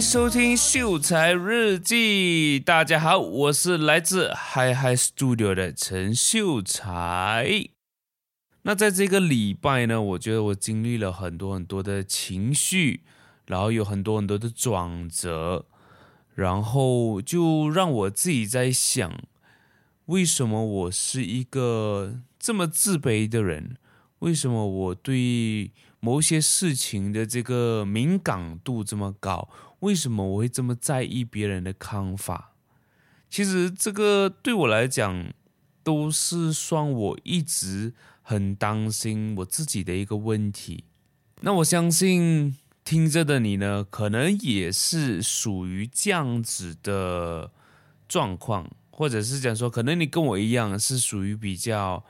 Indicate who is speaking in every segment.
Speaker 1: 收听秀才日记。大家好，我是来自 Hi Hi Studio 的陈秀才。那在这个礼拜呢，我觉得我经历了很多很多的情绪，然后有很多很多的转折，然后就让我自己在想，为什么我是一个这么自卑的人？为什么我对某些事情的这个敏感度这么高？为什么我会这么在意别人的看法？其实这个对我来讲，都是算我一直很担心我自己的一个问题。那我相信听着的你呢，可能也是属于这样子的状况，或者是讲说，可能你跟我一样是属于比较。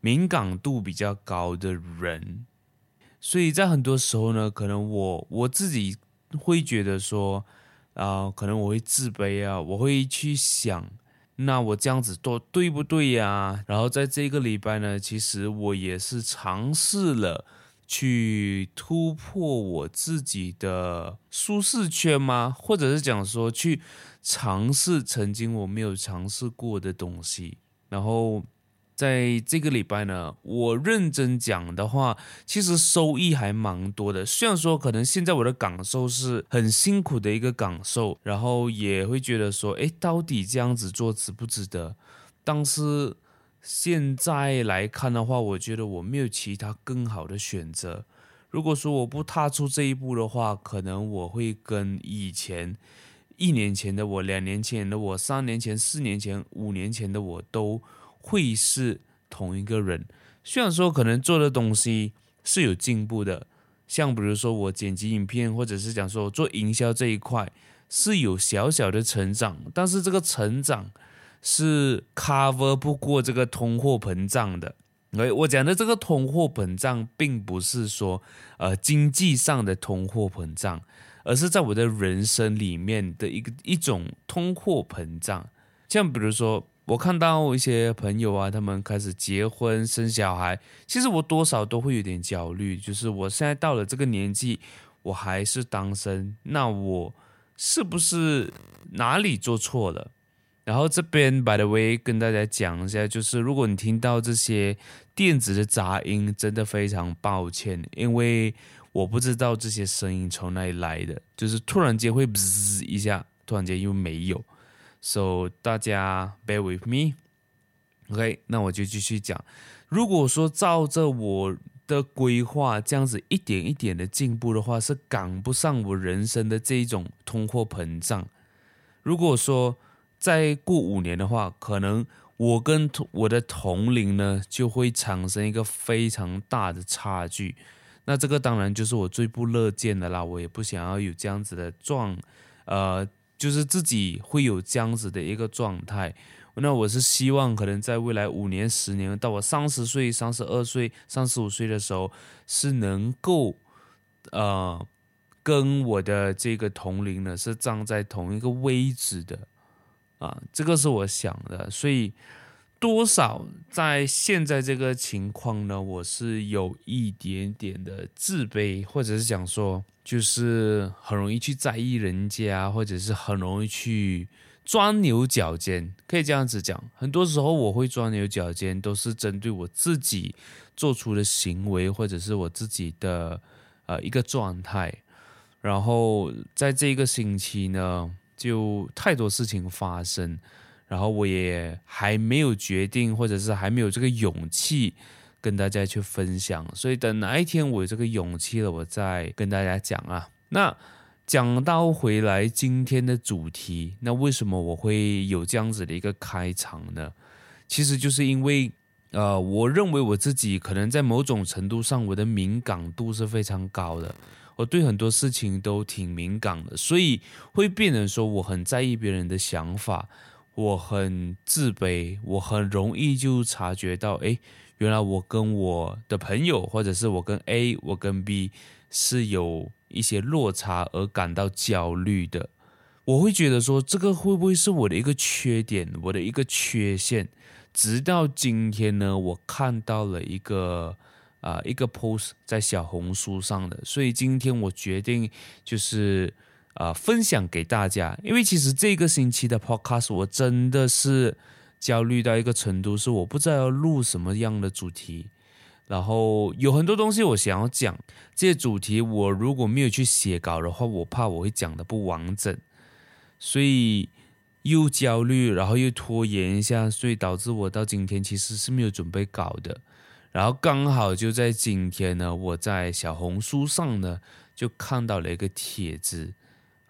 Speaker 1: 敏感度比较高的人，所以在很多时候呢，可能我我自己会觉得说，啊、可能我会自卑啊，我会去想，那我这样子做对不对呀、然后在这个礼拜呢，其实我也是尝试了去突破我自己的舒适圈吗？或者是讲说去尝试曾经我没有尝试过的东西，然后。在这个礼拜呢，我认真讲的话，其实收益还蛮多的。虽然说可能现在我的感受是很辛苦的一个感受，然后也会觉得说，哎，到底这样子做值不值得？但是现在来看的话，我觉得我没有其他更好的选择。如果说我不踏出这一步的话，可能我会跟以前一年前的我、两年前的我、三年前、四年前、五年前的我都。会是同一个人，虽然说可能做的东西是有进步的，像比如说我剪辑影片，或者是讲说做营销这一块是有小小的成长，但是这个成长是 cover 不过这个通货膨胀的。哎，我讲的这个通货膨胀，并不是说呃经济上的通货膨胀，而是在我的人生里面的一个一种通货膨胀，像比如说。我看到一些朋友啊，他们开始结婚生小孩，其实我多少都会有点焦虑，就是我现在到了这个年纪，我还是单身，那我是不是哪里做错了？然后这边 by the way 跟大家讲一下，就是如果你听到这些电子的杂音，真的非常抱歉，因为我不知道这些声音从哪里来的，就是突然间会滋一下，突然间又没有。So 大家 bear with me，OK，那我就继续讲。如果说照着我的规划这样子一点一点的进步的话，是赶不上我人生的这一种通货膨胀。如果说再过五年的话，可能我跟我的同龄呢就会产生一个非常大的差距。那这个当然就是我最不乐见的啦，我也不想要有这样子的状，呃。就是自己会有这样子的一个状态，那我是希望可能在未来五年、十年，到我三十岁、三十二岁、三十五岁的时候，是能够，呃，跟我的这个同龄呢是站在同一个位置的，啊，这个是我想的，所以。多少在现在这个情况呢？我是有一点点的自卑，或者是讲说，就是很容易去在意人家，或者是很容易去钻牛角尖，可以这样子讲。很多时候我会钻牛角尖，都是针对我自己做出的行为，或者是我自己的呃一个状态。然后在这个星期呢，就太多事情发生。然后我也还没有决定，或者是还没有这个勇气跟大家去分享，所以等哪一天我有这个勇气了，我再跟大家讲啊。那讲到回来今天的主题，那为什么我会有这样子的一个开场呢？其实就是因为，呃，我认为我自己可能在某种程度上，我的敏感度是非常高的，我对很多事情都挺敏感的，所以会变成说我很在意别人的想法。我很自卑，我很容易就察觉到，哎，原来我跟我的朋友，或者是我跟 A，我跟 B 是有一些落差而感到焦虑的。我会觉得说，这个会不会是我的一个缺点，我的一个缺陷？直到今天呢，我看到了一个啊、一个 post 在小红书上的，所以今天我决定就是。啊、分享给大家，因为其实这个星期的 podcast 我真的是焦虑到一个程度，是我不知道要录什么样的主题，然后有很多东西我想要讲，这些主题我如果没有去写稿的话，我怕我会讲的不完整，所以又焦虑，然后又拖延一下，所以导致我到今天其实是没有准备稿的，然后刚好就在今天呢，我在小红书上呢就看到了一个帖子。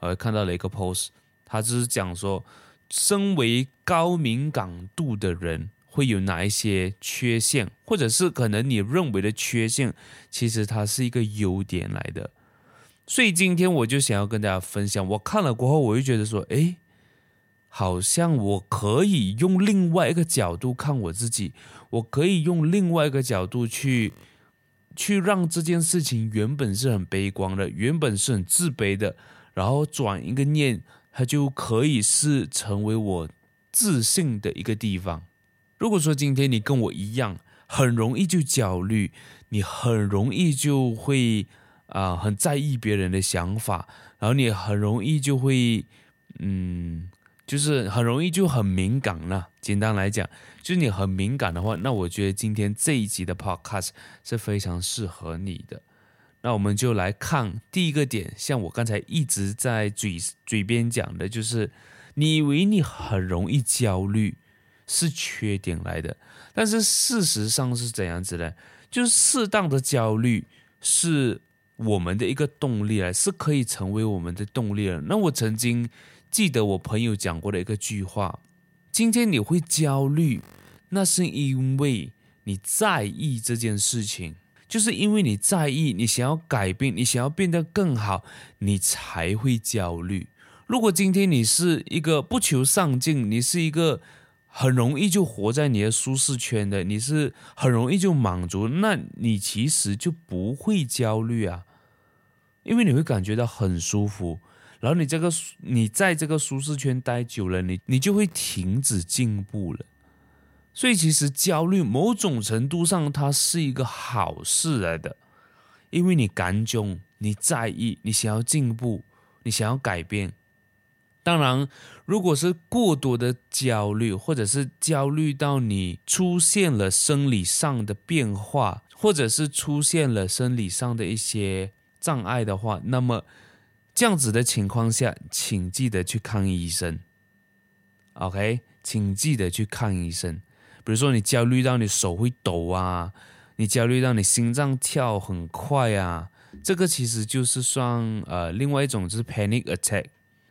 Speaker 1: 我看到了一个 post，他就是讲说，身为高敏感度的人会有哪一些缺陷，或者是可能你认为的缺陷，其实它是一个优点来的。所以今天我就想要跟大家分享，我看了过后，我就觉得说，诶，好像我可以用另外一个角度看我自己，我可以用另外一个角度去去让这件事情原本是很悲观的，原本是很自卑的。然后转一个念，它就可以是成为我自信的一个地方。如果说今天你跟我一样，很容易就焦虑，你很容易就会啊、很在意别人的想法，然后你很容易就会嗯，就是很容易就很敏感了。简单来讲，就是你很敏感的话，那我觉得今天这一集的 Podcast 是非常适合你的。那我们就来看第一个点，像我刚才一直在嘴嘴边讲的，就是你以为你很容易焦虑是缺点来的，但是事实上是怎样子的？就是适当的焦虑是我们的一个动力来，是可以成为我们的动力了。那我曾经记得我朋友讲过的一个句话：今天你会焦虑，那是因为你在意这件事情。就是因为你在意，你想要改变，你想要变得更好，你才会焦虑。如果今天你是一个不求上进，你是一个很容易就活在你的舒适圈的，你是很容易就满足，那你其实就不会焦虑啊，因为你会感觉到很舒服。然后你这个你在这个舒适圈待久了，你你就会停止进步了。所以，其实焦虑某种程度上，它是一个好事来的，因为你感觉你在意，你想要进步，你想要改变。当然，如果是过多的焦虑，或者是焦虑到你出现了生理上的变化，或者是出现了生理上的一些障碍的话，那么这样子的情况下，请记得去看医生。OK，请记得去看医生。比如说，你焦虑到你手会抖啊，你焦虑到你心脏跳很快啊，这个其实就是算呃另外一种就是 panic attack。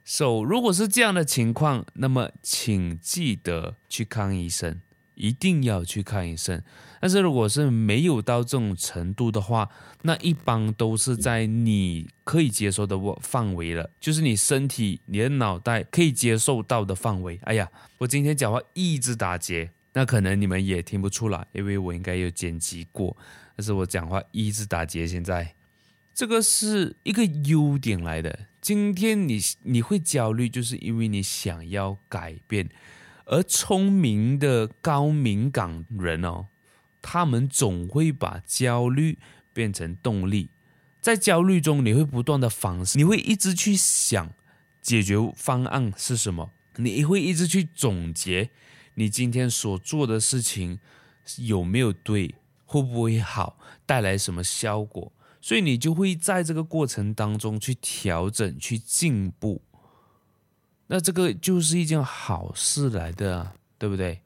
Speaker 1: So，如果是这样的情况，那么请记得去看医生，一定要去看医生。但是如果是没有到这种程度的话，那一般都是在你可以接受的范围了，就是你身体、你的脑袋可以接受到的范围。哎呀，我今天讲话一直打结。那可能你们也听不出来，因为我应该有剪辑过，但是我讲话一直打结。现在这个是一个优点来的。今天你你会焦虑，就是因为你想要改变。而聪明的高敏感人哦，他们总会把焦虑变成动力。在焦虑中，你会不断的反思，你会一直去想解决方案是什么，你会一直去总结。你今天所做的事情有没有对，会不会好，带来什么效果？所以你就会在这个过程当中去调整、去进步。那这个就是一件好事来的啊，对不对？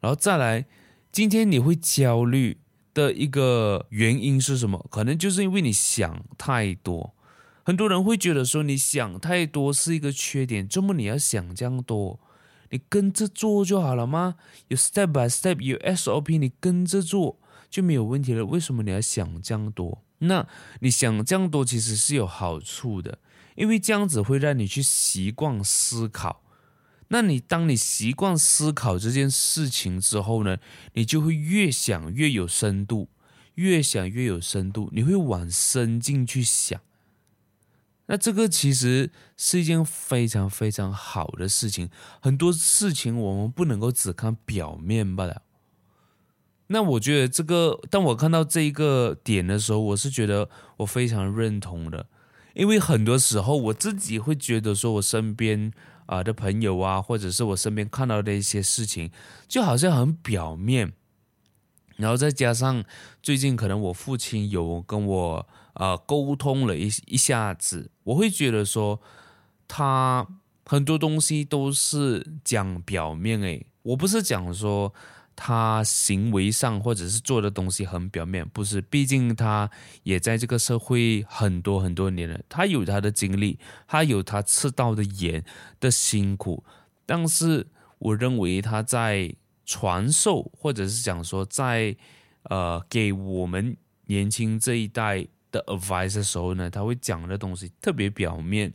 Speaker 1: 然后再来，今天你会焦虑的一个原因是什么？可能就是因为你想太多。很多人会觉得说，你想太多是一个缺点，怎么你要想这样多？你跟着做就好了吗？有 step by step，有 SOP，你跟着做就没有问题了。为什么你要想这样多？那你想这样多其实是有好处的，因为这样子会让你去习惯思考。那你当你习惯思考这件事情之后呢，你就会越想越有深度，越想越有深度，你会往深进去想。那这个其实是一件非常非常好的事情。很多事情我们不能够只看表面罢了。那我觉得这个，当我看到这一个点的时候，我是觉得我非常认同的，因为很多时候我自己会觉得说，我身边啊的朋友啊，或者是我身边看到的一些事情，就好像很表面。然后再加上最近可能我父亲有跟我呃沟通了一一下子，我会觉得说他很多东西都是讲表面诶，我不是讲说他行为上或者是做的东西很表面，不是，毕竟他也在这个社会很多很多年了，他有他的经历，他有他吃到的盐的辛苦，但是我认为他在。传授，或者是讲说，在呃给我们年轻这一代的 advice 的时候呢，他会讲的东西特别表面，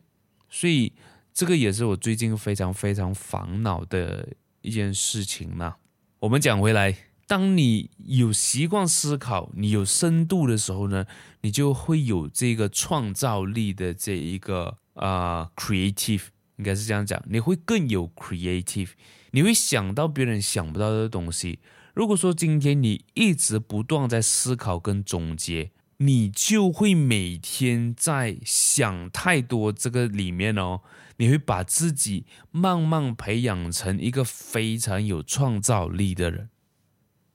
Speaker 1: 所以这个也是我最近非常非常烦恼的一件事情嘛。我们讲回来，当你有习惯思考，你有深度的时候呢，你就会有这个创造力的这一个啊、creative，应该是这样讲，你会更有 creative。你会想到别人想不到的东西。如果说今天你一直不断在思考跟总结，你就会每天在想太多这个里面哦，你会把自己慢慢培养成一个非常有创造力的人。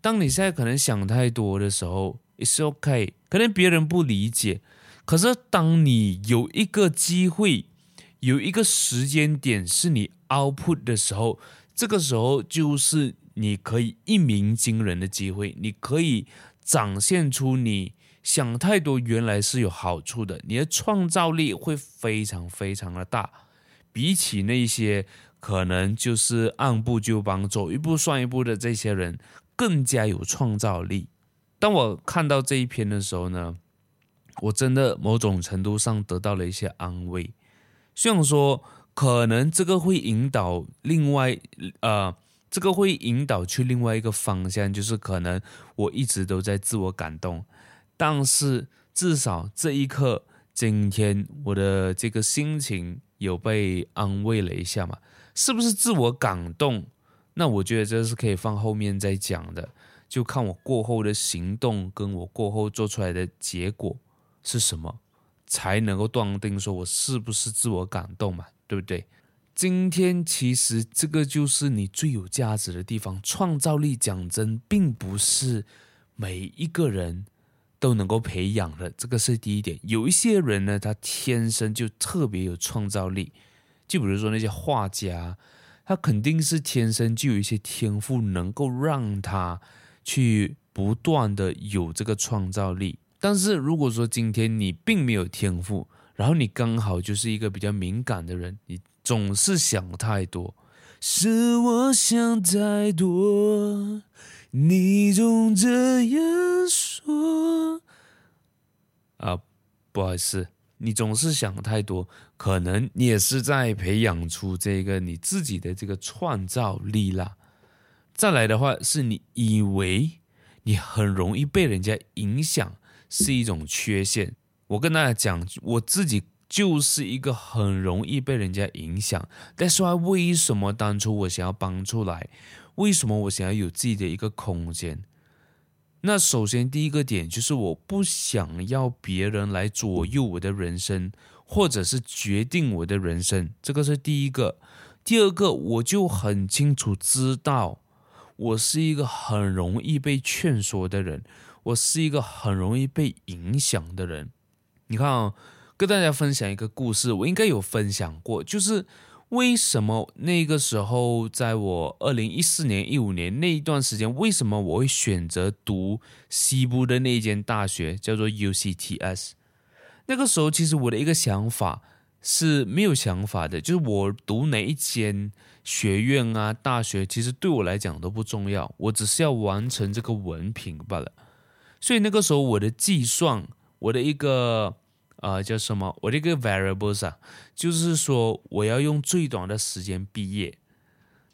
Speaker 1: 当你现在可能想太多的时候，it's okay，可能别人不理解。可是当你有一个机会，有一个时间点是你 output 的时候。这个时候就是你可以一鸣惊人的机会，你可以展现出你想太多原来是有好处的，你的创造力会非常非常的大，比起那些可能就是按部就班、走一步算一步的这些人更加有创造力。当我看到这一篇的时候呢，我真的某种程度上得到了一些安慰，虽然说。可能这个会引导另外，呃，这个会引导去另外一个方向，就是可能我一直都在自我感动，但是至少这一刻，今天我的这个心情有被安慰了一下嘛？是不是自我感动？那我觉得这是可以放后面再讲的，就看我过后的行动跟我过后做出来的结果是什么，才能够断定说我是不是自我感动嘛？对不对？今天其实这个就是你最有价值的地方。创造力讲真，并不是每一个人都能够培养的，这个是第一点。有一些人呢，他天生就特别有创造力，就比如说那些画家，他肯定是天生就有一些天赋，能够让他去不断的有这个创造力。但是如果说今天你并没有天赋，然后你刚好就是一个比较敏感的人，你总是想太多，是我想太多，你总这样说。啊，不好意思，你总是想太多，可能你也是在培养出这个你自己的这个创造力啦。再来的话，是你以为你很容易被人家影响，是一种缺陷。我跟大家讲，我自己就是一个很容易被人家影响。但是为什么当初我想要搬出来？为什么我想要有自己的一个空间？那首先第一个点就是我不想要别人来左右我的人生，或者是决定我的人生。这个是第一个。第二个，我就很清楚知道，我是一个很容易被劝说的人，我是一个很容易被影响的人。你看啊，跟大家分享一个故事，我应该有分享过，就是为什么那个时候，在我二零一四年、一五年那一段时间，为什么我会选择读西部的那间大学，叫做 UCTS。那个时候，其实我的一个想法是没有想法的，就是我读哪一间学院啊、大学，其实对我来讲都不重要，我只是要完成这个文凭罢了。所以那个时候，我的计算，我的一个。呃，叫什么？我这个 variables 啊，就是说我要用最短的时间毕业，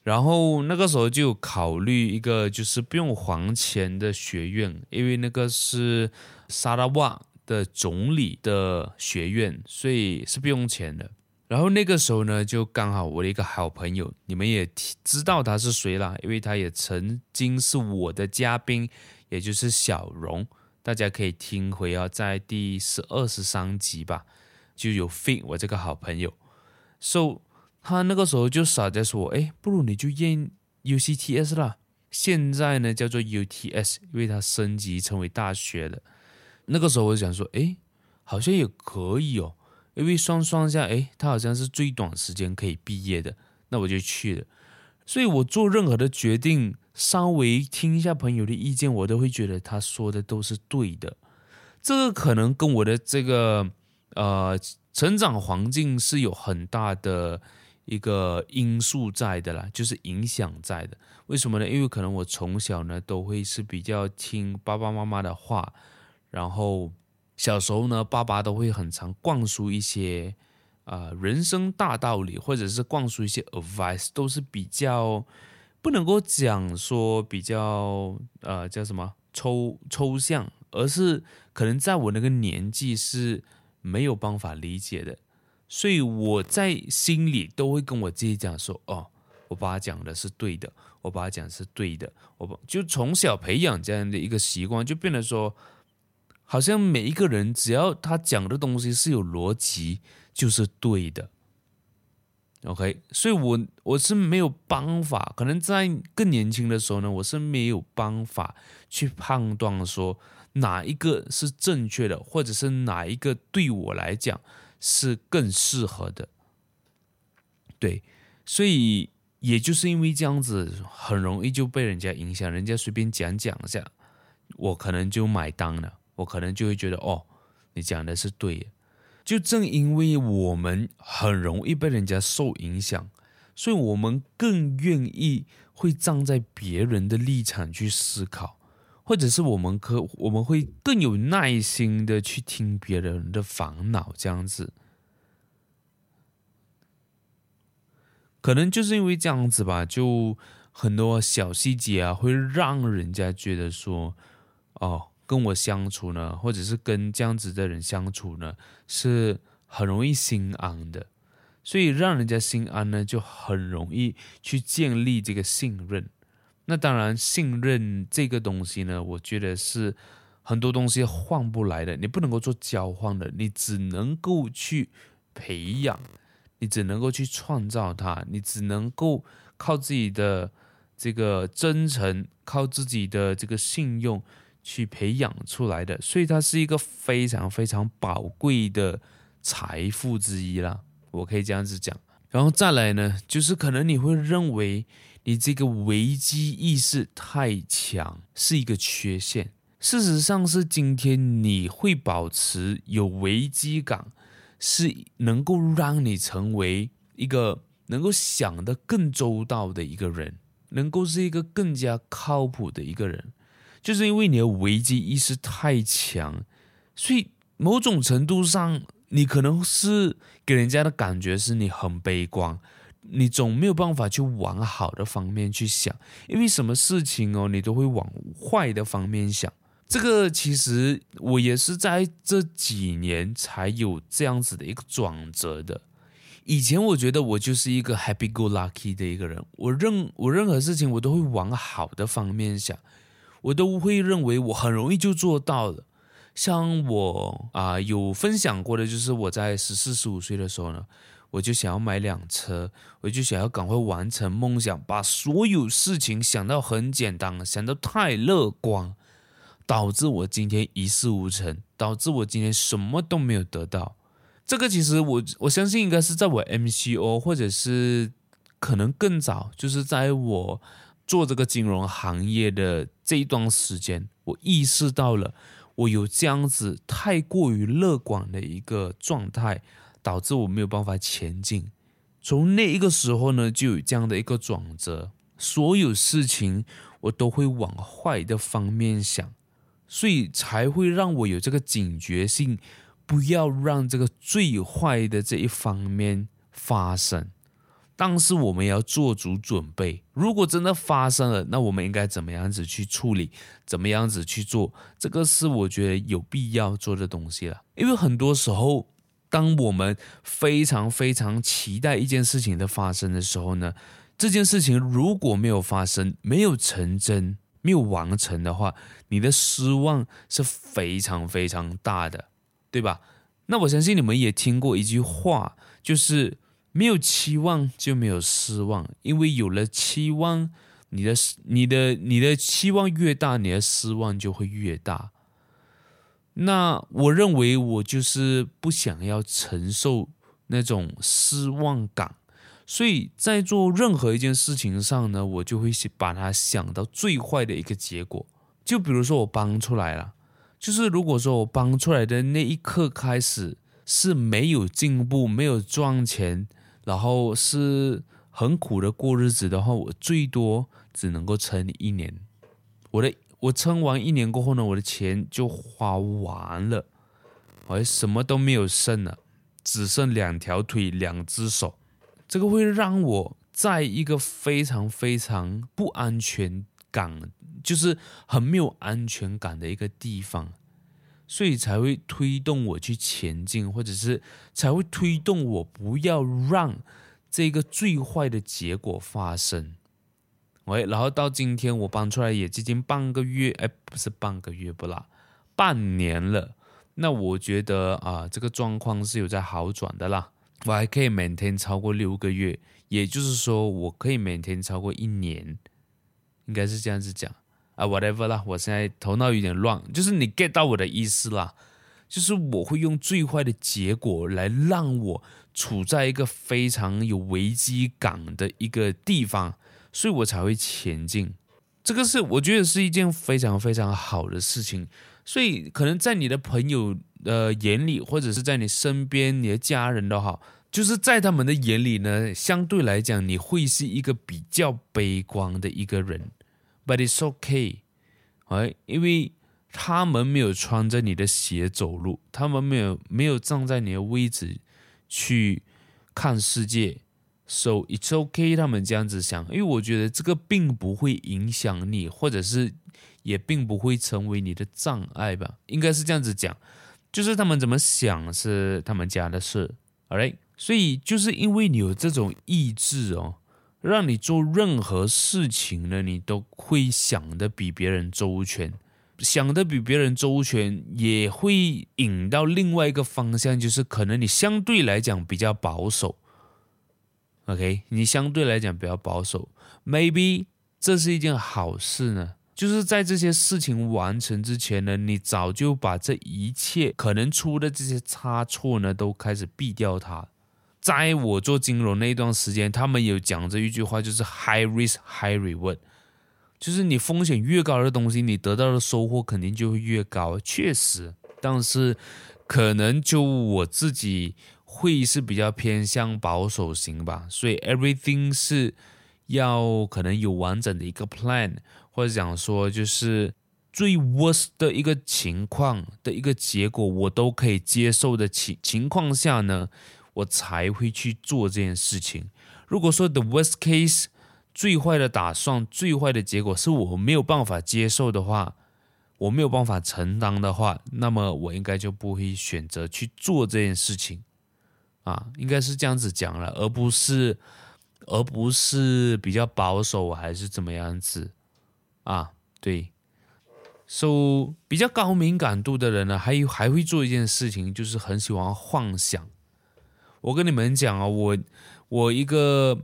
Speaker 1: 然后那个时候就考虑一个就是不用还钱的学院，因为那个是沙拉瓦的总理的学院，所以是不用钱的。然后那个时候呢，就刚好我的一个好朋友，你们也知道他是谁啦，因为他也曾经是我的嘉宾，也就是小荣。大家可以听回啊，在第十二十三集吧，就有 fit 我这个好朋友，so 他那个时候就傻在说，哎，不如你就验 UCTS 啦，现在呢叫做 UTS，因为它升级成为大学了。那个时候我就想说，哎，好像也可以哦，因为算算下，哎，他好像是最短时间可以毕业的，那我就去了。所以我做任何的决定，稍微听一下朋友的意见，我都会觉得他说的都是对的。这个可能跟我的这个呃成长环境是有很大的一个因素在的啦，就是影响在的。为什么呢？因为可能我从小呢都会是比较听爸爸妈妈的话，然后小时候呢，爸爸都会很常灌输一些。啊、呃，人生大道理，或者是灌输一些 advice，都是比较不能够讲说比较呃叫什么抽抽象，而是可能在我那个年纪是没有办法理解的，所以我在心里都会跟我自己讲说，哦，我爸讲的是对的，我爸讲是对的，我就从小培养这样的一个习惯，就变得说，好像每一个人只要他讲的东西是有逻辑。就是对的，OK，所以我我是没有办法，可能在更年轻的时候呢，我是没有办法去判断说哪一个是正确的，或者是哪一个对我来讲是更适合的。对，所以也就是因为这样子，很容易就被人家影响，人家随便讲讲一下，我可能就买单了，我可能就会觉得哦，你讲的是对的。就正因为我们很容易被人家受影响，所以我们更愿意会站在别人的立场去思考，或者是我们可我们会更有耐心的去听别人的烦恼，这样子，可能就是因为这样子吧，就很多小细节啊，会让人家觉得说，哦。跟我相处呢，或者是跟这样子的人相处呢，是很容易心安的。所以让人家心安呢，就很容易去建立这个信任。那当然，信任这个东西呢，我觉得是很多东西换不来的，你不能够做交换的，你只能够去培养，你只能够去创造它，你只能够靠自己的这个真诚，靠自己的这个信用。去培养出来的，所以它是一个非常非常宝贵的财富之一啦，我可以这样子讲。然后再来呢，就是可能你会认为你这个危机意识太强是一个缺陷，事实上是今天你会保持有危机感，是能够让你成为一个能够想得更周到的一个人，能够是一个更加靠谱的一个人。就是因为你的危机意识太强，所以某种程度上，你可能是给人家的感觉是你很悲观，你总没有办法去往好的方面去想，因为什么事情哦，你都会往坏的方面想。这个其实我也是在这几年才有这样子的一个转折的。以前我觉得我就是一个 happy go lucky 的一个人，我任我任何事情我都会往好的方面想。我都会认为我很容易就做到了。像我啊、有分享过的，就是我在十四、十五岁的时候呢，我就想要买辆车，我就想要赶快完成梦想，把所有事情想到很简单，想到太乐观，导致我今天一事无成，导致我今天什么都没有得到。这个其实我我相信应该是在我 MCO，或者是可能更早，就是在我。做这个金融行业的这一段时间，我意识到了我有这样子太过于乐观的一个状态，导致我没有办法前进。从那一个时候呢，就有这样的一个转折，所有事情我都会往坏的方面想，所以才会让我有这个警觉性，不要让这个最坏的这一方面发生。但是我们要做足准备，如果真的发生了，那我们应该怎么样子去处理？怎么样子去做？这个是我觉得有必要做的东西了。因为很多时候，当我们非常非常期待一件事情的发生的时候呢，这件事情如果没有发生、没有成真、没有完成的话，你的失望是非常非常大的，对吧？那我相信你们也听过一句话，就是没有期望就没有失望，因为有了期望，你的、你的、你的期望越大，你的失望就会越大。那我认为我就是不想要承受那种失望感，所以在做任何一件事情上呢，我就会把它想到最坏的一个结果。就比如说我帮出来了。就是如果说我帮出来的那一刻开始是没有进步、没有赚钱，然后是很苦的过日子的话，我最多只能够撑一年。我的我撑完一年过后呢，我的钱就花完了，我什么都没有剩了，只剩两条腿、两只手。这个会让我在一个非常非常不安全感。就是很没有安全感的一个地方，所以才会推动我去前进，或者是才会推动我不要让这个最坏的结果发生。喂，然后到今天我搬出来也接近半个月，哎，不是半个月不啦，半年了。那我觉得啊，这个状况是有在好转的啦。我还可以 maintain 超过六个月，也就是说，我可以 maintain 超过一年，应该是这样子讲。啊，whatever 啦，我现在头脑有点乱，就是你 get 到我的意思啦，就是我会用最坏的结果来让我处在一个非常有危机感的一个地方，所以我才会前进。这个是我觉得是一件非常非常好的事情，所以可能在你的朋友的眼里，或者是在你身边你的家人都好，就是在他们的眼里呢，相对来讲你会是一个比较悲观的一个人。But it's okay，哎，因为他们没有穿着你的鞋走路，他们没有没有站在你的位置去看世界，so it's okay。他们这样子想，因为我觉得这个并不会影响你，或者是也并不会成为你的障碍吧，应该是这样子讲，就是他们怎么想是他们家的事，alright。所以就是因为你有这种意志哦。让你做任何事情呢，你都会想得比别人周全，想得比别人周全，也会引到另外一个方向，就是可能你相对来讲比较保守。OK，你相对来讲比较保守，maybe 这是一件好事呢，就是在这些事情完成之前呢，你早就把这一切可能出的这些差错呢，都开始避掉它。在我做金融那一段时间，他们有讲这一句话，就是 high risk high reward，就是你风险越高的东西，你得到的收获肯定就会越高。确实，但是可能就我自己会是比较偏向保守型吧，所以 everything 是要可能有完整的一个 plan，或者讲说就是最 worst 的一个情况的一个结果，我都可以接受的情情况下呢，我才会去做这件事情。如果说 the worst case 最坏的打算、最坏的结果是我没有办法接受的话，我没有办法承担的话，那么我应该就不会选择去做这件事情。啊，应该是这样子讲了，而不是而不是比较保守还是怎么样子啊？对，so 比较高敏感度的人呢，还还会做一件事情，就是很喜欢幻想。我跟你们讲啊，我我一个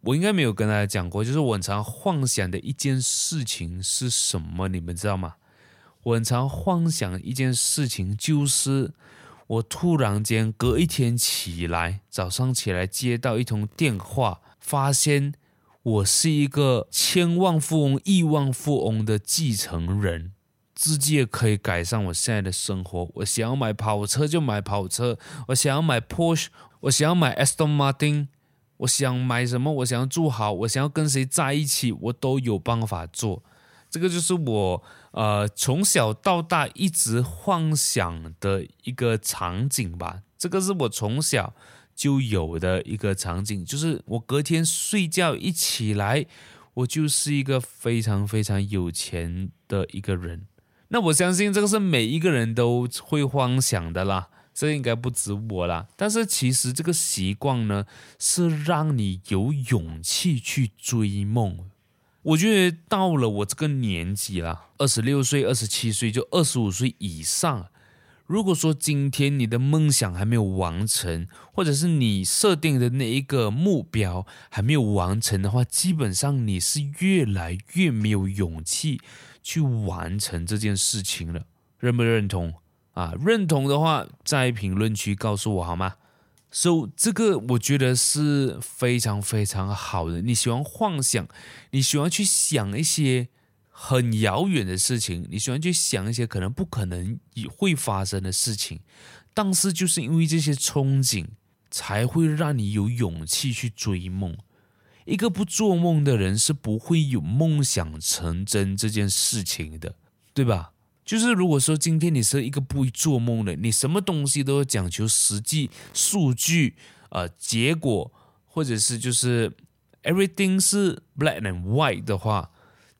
Speaker 1: 我应该没有跟大家讲过，就是我常幻想的一件事情是什么？你们知道吗？我常幻想一件事情，就是我突然间隔一天起来，早上起来接到一通电话，发现我是一个千万富翁、亿万富翁的继承人。直接可以改善我现在的生活。我想要买跑车就买跑车，我想要买 Porsche，我想要买 Aston Martin，我想买什么？我想要住好，我想要跟谁在一起，我都有办法做。这个就是我呃从小到大一直幻想的一个场景吧。这个是我从小就有的一个场景，就是我隔天睡觉一起来，我就是一个非常非常有钱的一个人。那我相信这个是每一个人都会幻想的啦，这应该不止我啦。但是其实这个习惯呢，是让你有勇气去追梦。我觉得到了我这个年纪啦，二十六岁、二十七岁，就二十五岁以上，如果说今天你的梦想还没有完成，或者是你设定的那一个目标还没有完成的话，基本上你是越来越没有勇气去完成这件事情了。认不认同啊？认同的话，在评论区告诉我好吗？So 这个我觉得是非常非常好的。你喜欢幻想，你喜欢去想一些。很遥远的事情，你喜欢去想一些可能不可能会发生的事情，但是就是因为这些憧憬，才会让你有勇气去追梦。一个不做梦的人是不会有梦想成真这件事情的，对吧？就是如果说今天你是一个不会做梦的，你什么东西都要讲求实际数据，呃，结果，或者是就是 everything 是 black and white 的话。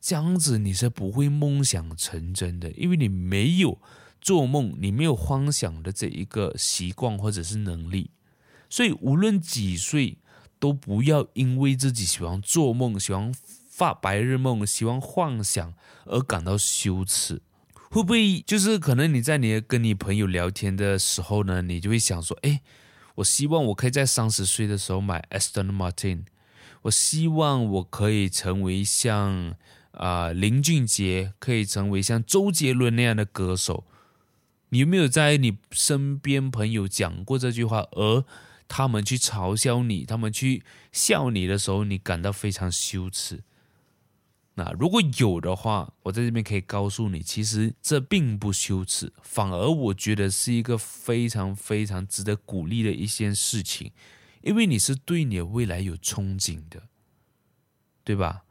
Speaker 1: 这样子你是不会梦想成真的，因为你没有做梦，你没有幻想的这一个习惯或者是能力，所以无论几岁，都不要因为自己喜欢做梦、喜欢发白日梦、喜欢幻想而感到羞耻。会不会就是可能你在你跟你朋友聊天的时候呢，你就会想说，哎，我希望我可以在三十岁的时候买 Aston Martin，我希望我可以成为像。啊、林俊杰可以成为像周杰伦那样的歌手，你有没有在你身边朋友讲过这句话，而他们去嘲笑你，他们去笑你的时候，你感到非常羞耻？那如果有的话，我在这边可以告诉你，其实这并不羞耻，反而我觉得是一个非常非常值得鼓励的一件事情，因为你是对你的未来有憧憬的，对吧？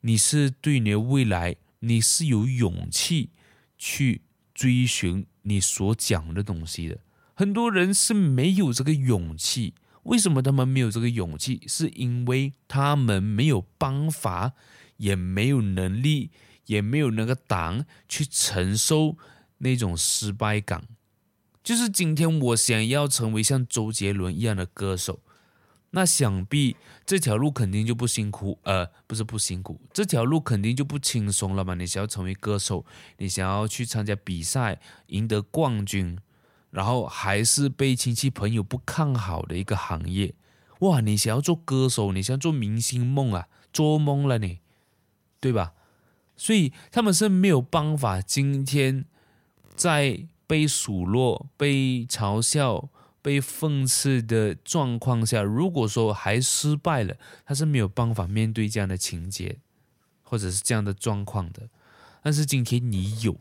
Speaker 1: 你是对你的未来，你是有勇气去追寻你所讲的东西的。很多人是没有这个勇气，为什么他们没有这个勇气？是因为他们没有办法，也没有能力，也没有那个胆去承受那种失败感。就是今天我想要成为像周杰伦一样的歌手。那想必这条路肯定就不辛苦，呃，不是不辛苦，这条路肯定就不轻松了嘛。你想要成为歌手，你想要去参加比赛，赢得冠军，然后还是被亲戚朋友不看好的一个行业，哇！你想要做歌手，你想做明星梦啊，做梦了你，对吧？所以他们是没有办法，今天在被数落、被嘲笑。被讽刺的状况下，如果说还失败了，他是没有办法面对这样的情节，或者是这样的状况的。但是今天你有，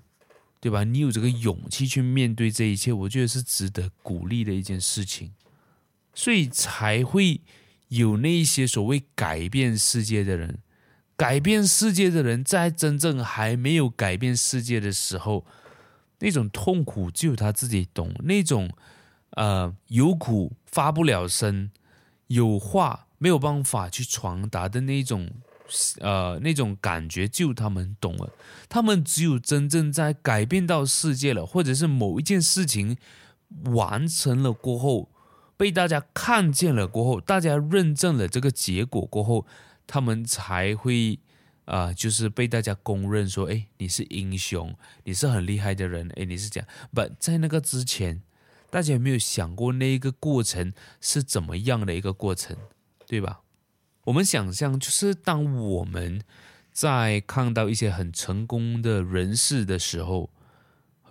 Speaker 1: 对吧？你有这个勇气去面对这一切，我觉得是值得鼓励的一件事情。所以才会有那些所谓改变世界的人，改变世界的人在真正还没有改变世界的时候，那种痛苦只有他自己懂，那种。呃，有苦发不了声，有话没有办法去传达的那种，呃，那种感觉，就他们懂了。他们只有真正在改变到世界了，或者是某一件事情完成了过后，被大家看见了过后，大家认证了这个结果过后，他们才会啊、就是被大家公认说，哎，你是英雄，你是很厉害的人，哎，你是这样。不，在那个之前。大家有没有想过那一个过程是怎么样的一个过程，对吧？我们想象就是当我们在看到一些很成功的人士的时候，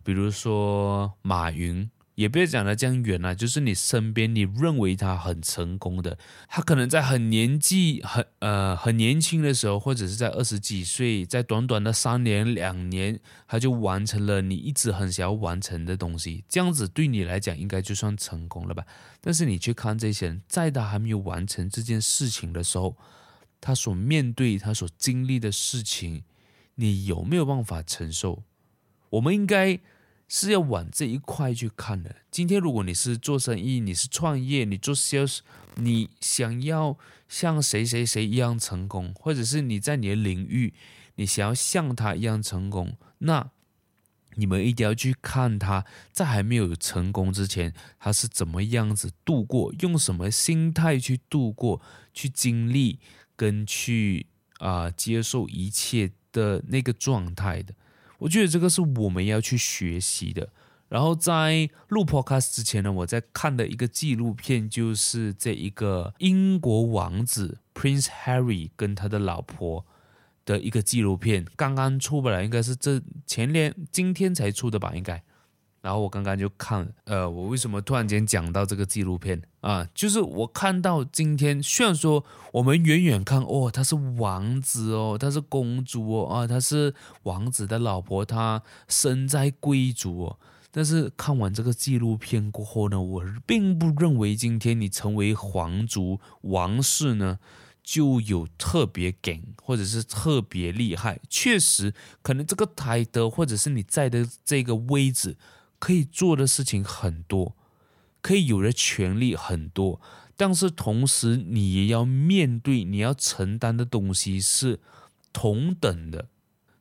Speaker 1: 比如说马云。也不要讲得这样远了，就是你身边你认为他很成功的，他可能在很年纪很呃很年轻的时候，或者是在二十几岁，在短短的三年两年，他就完成了你一直很想要完成的东西，这样子对你来讲应该就算成功了吧？但是你去看这些人，在他还没有完成这件事情的时候，他所面对他所经历的事情，你有没有办法承受？我们应该。是要往这一块去看的。今天，如果你是做生意，你是创业，你做 sales，你想要像谁谁谁一样成功，或者是你在你的领域，你想要像他一样成功，那你们一定要去看他在还没有成功之前，他是怎么样子度过，用什么心态去度过，去经历跟去啊、接受一切的那个状态的。我觉得这个是我们要去学习的，然后在录 podcast 之前呢，我在看的一个纪录片，就是这一个英国王子 Prince Harry 跟他的老婆的一个纪录片，刚刚出不来，应该是这前年今天才出的吧，应该。然后我刚刚就看，呃，我为什么突然间讲到这个纪录片啊？就是我看到今天，虽然说我们远远看，哦，他是王子哦，他是公主哦，啊，他是王子的老婆，他身在贵族哦。但是看完这个纪录片过后呢，我并不认为今天你成为皇族王室呢就有特别梗，或者是特别厉害。确实，可能这个台德或者是你在的这个位置。可以做的事情很多，可以有的权利很多，但是同时你也要面对，你要承担的东西是同等的。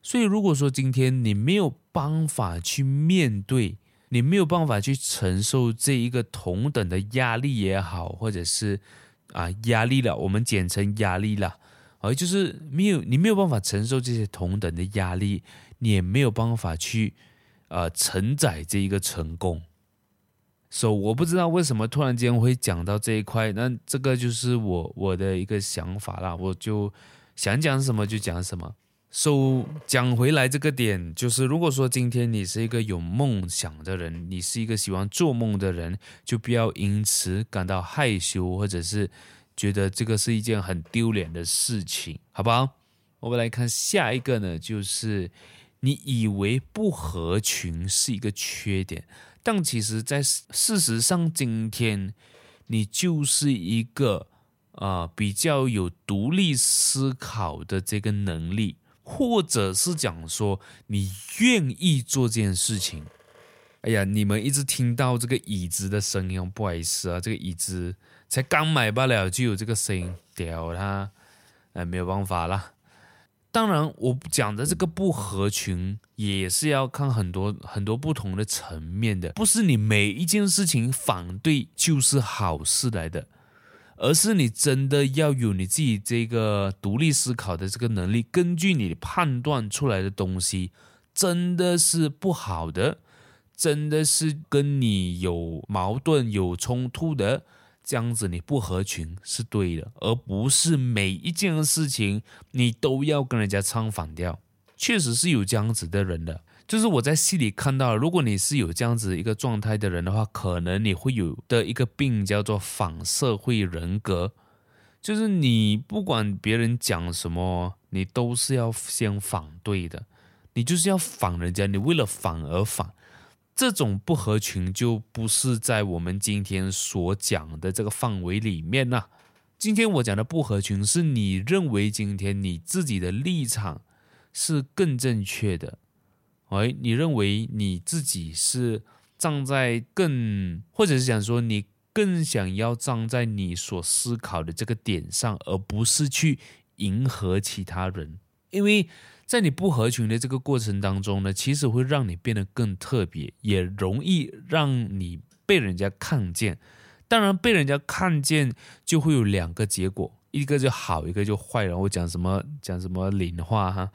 Speaker 1: 所以如果说今天你没有办法去面对，你没有办法去承受这一个同等的压力也好，或者是啊压力了，我们简称压力了，而就是没有你没有办法承受这些同等的压力，你也没有办法去。呃，承载这一个成功，so 我不知道为什么突然间会讲到这一块，那这个就是我我的一个想法啦，我就想讲什么就讲什么。so 讲回来这个点，就是如果说今天你是一个有梦想的人，你是一个喜欢做梦的人，就不要因此感到害羞，或者是觉得这个是一件很丢脸的事情，好不好？我们来看下一个呢，就是。你以为不合群是一个缺点，但其实，在事实上，今天你就是一个啊、呃、比较有独立思考的这个能力，或者是讲说你愿意做这件事情。哎呀，你们一直听到这个椅子的声音，不好意思啊，这个椅子才刚买罢了就有这个声音，屌他，哎，没有办法了。当然，我讲的这个不合群也是要看很多很多不同的层面的，不是你每一件事情反对就是好事来的，而是你真的要有你自己这个独立思考的这个能力，根据你判断出来的东西，真的是不好的，真的是跟你有矛盾、有冲突的。这样子你不合群是对的，而不是每一件事情你都要跟人家唱反调。确实是有这样子的人的，就是我在戏里看到，如果你是有这样子一个状态的人的话，可能你会有的一个病叫做反社会人格，就是你不管别人讲什么，你都是要先反对的，你就是要反人家，你为了反而反。这种不合群就不是在我们今天所讲的这个范围里面呐。今天我讲的不合群，是你认为今天你自己的立场是更正确的，哎，你认为你自己是站在更，或者是想说你更想要站在你所思考的这个点上，而不是去迎合其他人，因为。在你不合群的这个过程当中呢，其实会让你变得更特别，也容易让你被人家看见。当然，被人家看见就会有两个结果，一个就好，一个就坏。然后讲什么讲什么灵话哈。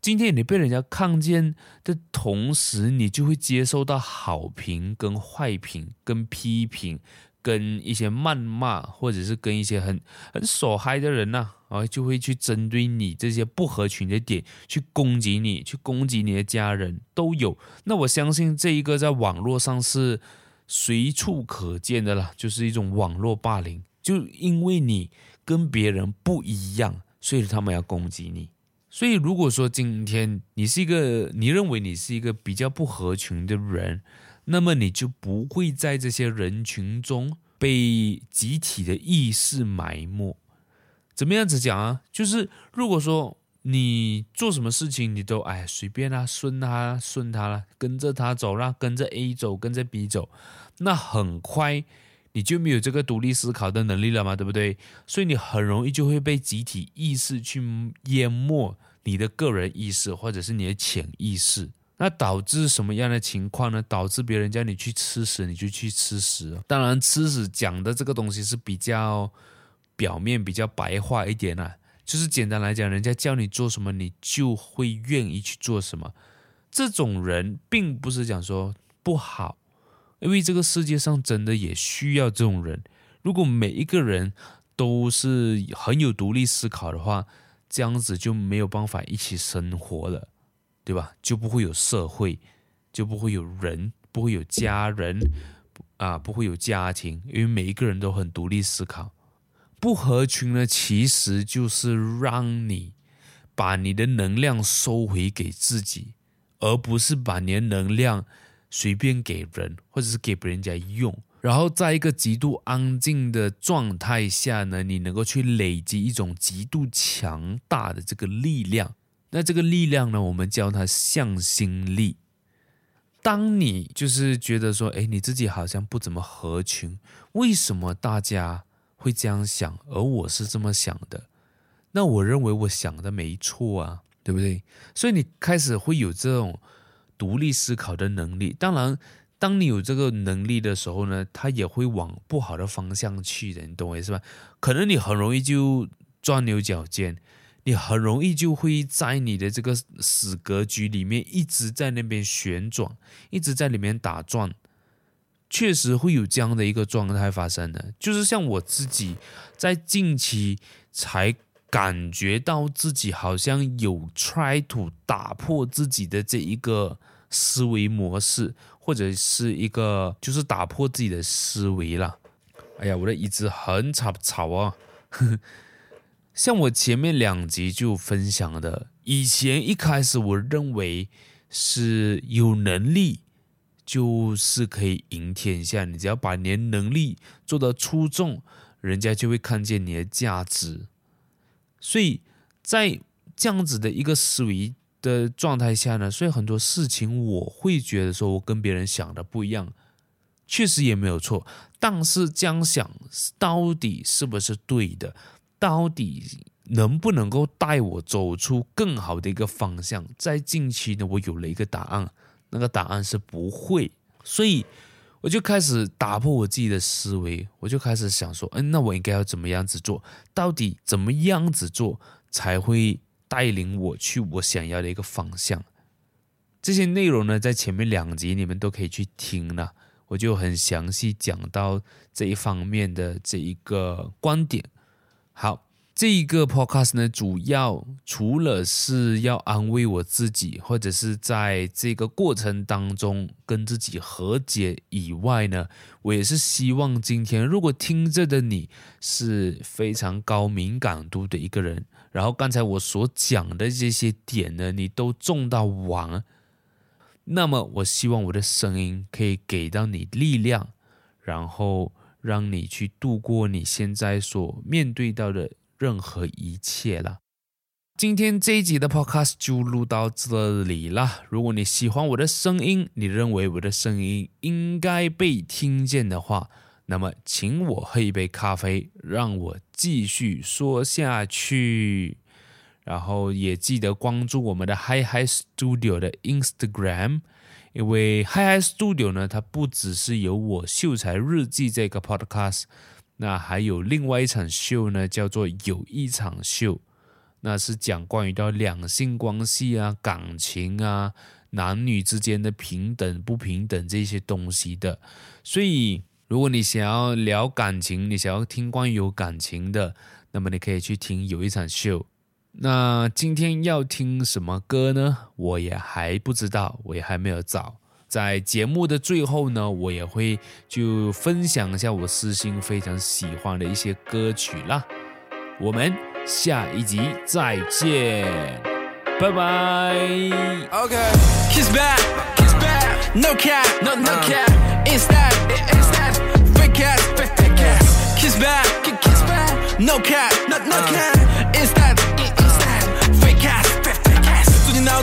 Speaker 1: 今天你被人家看见的同时，你就会接收到好评、跟坏评、跟批评。跟一些谩骂，或者是跟一些很很傻嗨的人呐、啊，啊，就会去针对你这些不合群的点去攻击你，去攻击你的家人都有。那我相信这一个在网络上是随处可见的啦，就是一种网络霸凌。就因为你跟别人不一样，所以他们要攻击你。所以如果说今天你是一个，你认为你是一个比较不合群的人。那么你就不会在这些人群中被集体的意识埋没。怎么样子讲啊？就是如果说你做什么事情，你都哎随便啦，顺他顺他啦，跟着他走啦，跟着 A 走，跟着 B 走，那很快你就没有这个独立思考的能力了嘛，对不对？所以你很容易就会被集体意识去淹没你的个人意识，或者是你的潜意识。那导致什么样的情况呢？导致别人叫你去吃屎，你就去吃屎。当然，吃屎讲的这个东西是比较表面、比较白话一点啦。就是简单来讲，人家叫你做什么，你就会愿意去做什么。这种人并不是讲说不好，因为这个世界上真的也需要这种人。如果每一个人都是很有独立思考的话，这样子就没有办法一起生活了，对吧？就不会有社会，就不会有人，不会有家人，啊，不会有家庭，因为每一个人都很独立思考。不合群呢，其实就是让你把你的能量收回给自己，而不是把你的能量随便给人，或者是给别人家用。然后在一个极度安静的状态下呢，你能够去累积一种极度强大的这个力量。那这个力量呢，我们叫它向心力。当你就是觉得说，哎，你自己好像不怎么合群，为什么大家会这样想，而我是这么想的，那我认为我想的没错啊，对不对？所以你开始会有这种独立思考的能力。当然，当你有这个能力的时候呢，它也会往不好的方向去的，你懂我意思吧？可能你很容易就钻牛角尖，你很容易就会在你的这个死格局里面一直在那边旋转，一直在里面打转。确实会有这样的一个状态发生的，就是像我自己在近期才感觉到自己好像有 try to 打破自己的这一个思维模式，或者是一个就是打破自己的思维了。哎呀，我的椅子很吵吵啊！像我前面两集就分享的，以前一开始我认为是有能力。就是可以赢天下，你只要把你的能力做得出众，人家就会看见你的价值。所以在这样子的一个思维的状态下呢，所以很多事情我会觉得说我跟别人想的不一样，确实也没有错。但是这样想到底是不是对的？到底能不能够带我走出更好的一个方向？在近期呢，我有了一个答案。那个答案是不会，所以我就开始打破我自己的思维，我就开始想说，嗯，那我应该要怎么样子做？到底怎么样子做才会带领我去我想要的一个方向？这些内容呢，在前面两集你们都可以去听了，我就很详细讲到这一方面的这一个观点。好。这一个 podcast 呢，主要除了是要安慰我自己，或者是在这个过程当中跟自己和解以外呢，我也是希望今天如果听着的你是非常高敏感度的一个人，然后刚才我所讲的这些点呢，你都中到王，那么我希望我的声音可以给到你力量，然后让你去度过你现在所面对到的。任何一切了。今天这一集的 podcast 就录到这里了。如果你喜欢我的声音，你认为我的声音应该被听见的话，那么请我喝一杯咖啡，让我继续说下去。然后也记得关注我们的 Hi Hi Studio 的 Instagram，因为 Hi Hi Studio 呢，它不只是有我秀才日记这个 podcast。那还有另外一场秀呢，叫做有一场秀，那是讲关于到两性关系啊、感情啊、男女之间的平等不平等这些东西的。所以，如果你想要聊感情，你想要听关于有感情的，那么你可以去听有一场秀。那今天要听什么歌呢？我也还不知道，我也还没有找。在节目的最后呢，我也会就分享一下我私心非常喜欢的一些歌曲啦。我们下一集再见，拜拜。Okay. Kiss back, kiss back, no cap, no no cap, instead, instead, fake ass, fake ass. Kiss back, kiss back, no cap, no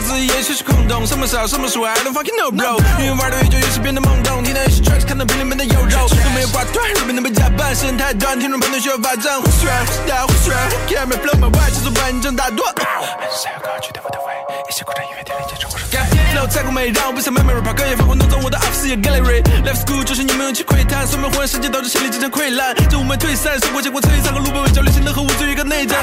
Speaker 1: 脑子也许是空洞，什么少，什么数，I don't fucking know bro。因为玩的越久，越是变得懵懂。听到一些 tracks，看到屏里面的有肉，都没有挂断，路边都被假扮，时间太短，听众朋友需要发展。胡旋，胡掉，胡说，Get me blow my way，节奏完整大多。还是想要歌曲的我的胃，一些古典音乐，听了解成我说。
Speaker 2: Flow 太过美，让我不想慢慢 rap，更也发挥弄脏我的 office gallery。Life school 就是你们勇气窥探，算命活人世界导致心理之间溃烂，就我们退散，生活结果摧残和路边围焦虑，心能和无罪一个内战。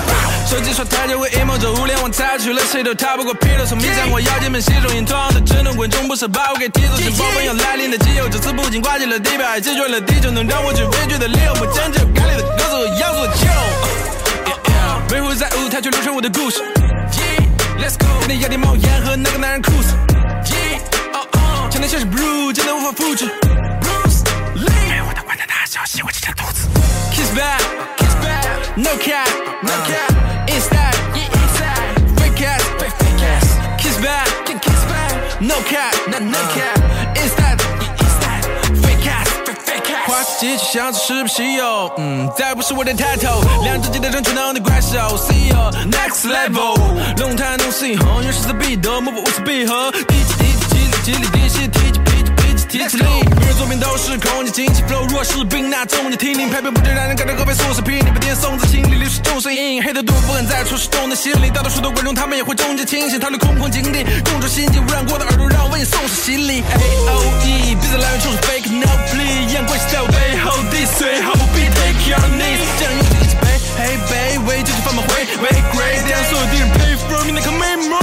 Speaker 2: 手机刷太久会 emo，这互联网太去了，谁都逃不过披露。从迷上我要见面，携手演同样的争论，观众不是把我给踢走，是爆粉要来临的机会，这次不仅挂进了地表，还击坠了地球，能让我去畏惧的理由，我将就该里的歌词，我要做球。背后在舞台却流传我的故事。Let's go，跟你压低帽檐和那个男人酷似。强烈像是 blue，简单无法复制。Bruce Lee，我的管他大小，喜欢吃点肚子。Kiss back，Kiss back，No cap，No cap，Inside，Inside，Fake ass，Fake ass，Kiss back，Kiss back，No cap，No cap，Inside。机器像是是不稀有，嗯，再不是我的 title，两只鸡蛋争取能的怪兽，See you next level，龙潭东西红，原始的必得，魔法无此闭合，体力电线提起脾气脾气提起力。每日作品都是空气清新，flow 若是病那重点听听，拍片不觉让人感到隔壁送视频，你不点送字清理，流失众声音，黑的毒不敢再出是众的心理，大多数的观众他们也会中间清醒，逃离空旷井底，共筑心境，污染过的耳朵让我为你送上行李。A O E，鼻子来源就是 fake no plea，眼光是在我背后的，最后不必 take your knees，这样用力一起背，Hey baby，就是翻不回，Way great，让所有敌人 pay for me，那颗美梦。